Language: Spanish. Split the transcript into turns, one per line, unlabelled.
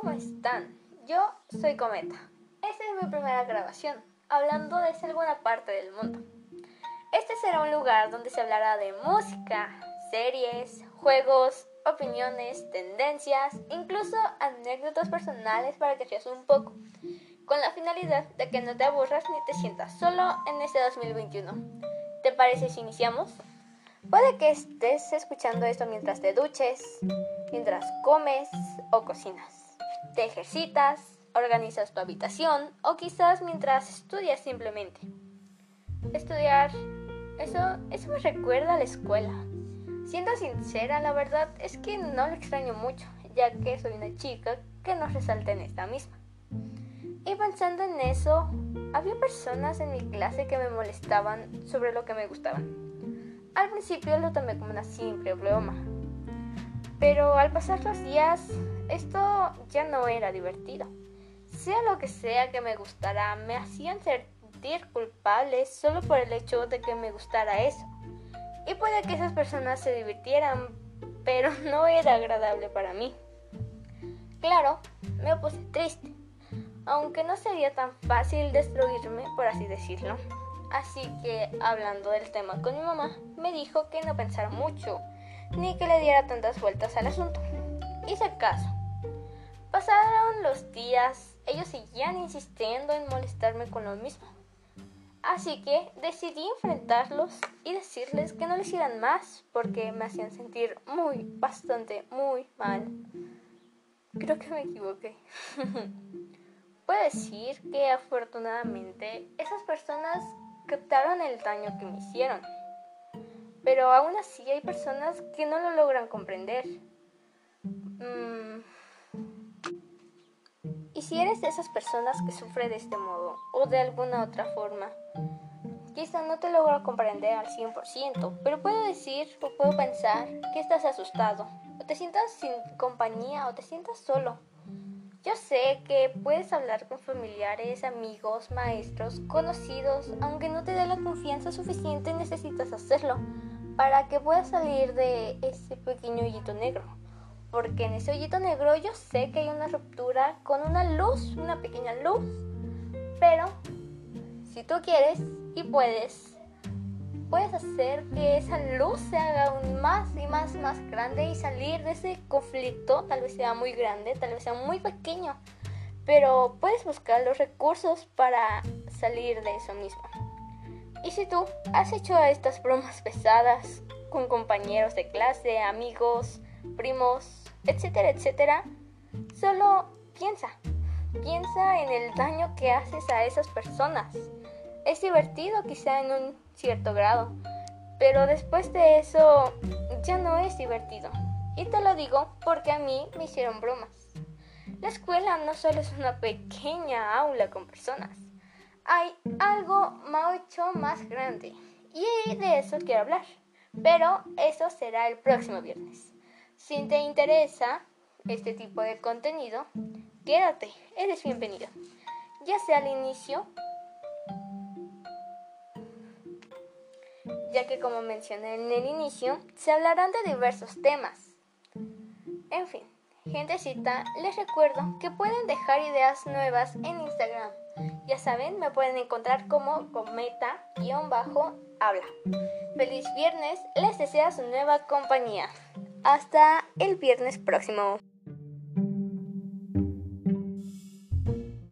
¿cómo están? Yo soy Cometa. Esta es mi primera grabación, hablando desde alguna parte del mundo. Este será un lugar donde se hablará de música, series, juegos, opiniones, tendencias, incluso anécdotas personales para que seas un poco, con la finalidad de que no te aburras ni te sientas solo en este 2021. ¿Te parece si iniciamos? Puede que estés escuchando esto mientras te duches, mientras comes o cocinas, te ejercitas, organizas tu habitación o quizás mientras estudias simplemente. Estudiar, eso, eso me recuerda a la escuela. Siendo sincera, la verdad es que no lo extraño mucho, ya que soy una chica que no resalta en esta misma. Y pensando en eso, había personas en mi clase que me molestaban sobre lo que me gustaban. Al principio lo tomé como una simple broma, pero al pasar los días esto ya no era divertido. Sea lo que sea que me gustara, me hacían sentir culpable solo por el hecho de que me gustara eso. Y puede que esas personas se divirtieran, pero no era agradable para mí. Claro, me puse triste, aunque no sería tan fácil destruirme, por así decirlo. Así que, hablando del tema con mi mamá, me dijo que no pensara mucho, ni que le diera tantas vueltas al asunto. Hice caso. Pasaron los días, ellos seguían insistiendo en molestarme con lo mismo. Así que decidí enfrentarlos y decirles que no les hicieran más porque me hacían sentir muy, bastante, muy mal. Creo que me equivoqué. Puedo decir que afortunadamente esas personas captaron el daño que me hicieron. Pero aún así hay personas que no lo logran comprender. Si eres de esas personas que sufre de este modo o de alguna otra forma, quizá no te logro comprender al 100%, pero puedo decir o puedo pensar que estás asustado, o te sientas sin compañía o te sientas solo. Yo sé que puedes hablar con familiares, amigos, maestros, conocidos, aunque no te dé la confianza suficiente necesitas hacerlo para que puedas salir de ese pequeño hoyito negro. Porque en ese hoyito negro yo sé que hay una ruptura con una luz, una pequeña luz. Pero si tú quieres y puedes, puedes hacer que esa luz se haga aún más y más, más grande y salir de ese conflicto, tal vez sea muy grande, tal vez sea muy pequeño, pero puedes buscar los recursos para salir de eso mismo. Y si tú has hecho estas bromas pesadas con compañeros de clase, amigos, primos, etcétera, etcétera, solo piensa, piensa en el daño que haces a esas personas. Es divertido quizá en un cierto grado, pero después de eso ya no es divertido. Y te lo digo porque a mí me hicieron bromas. La escuela no solo es una pequeña aula con personas, hay algo mucho más grande. Y de eso quiero hablar. Pero eso será el próximo viernes. Si te interesa este tipo de contenido, quédate, eres bienvenido. Ya sea al inicio ya que como mencioné en el inicio, se hablarán de diversos temas. En fin, gentecita, les recuerdo que pueden dejar ideas nuevas en Instagram. Ya saben, me pueden encontrar como cometa-habla. Feliz viernes, les desea su nueva compañía. Hasta el viernes próximo.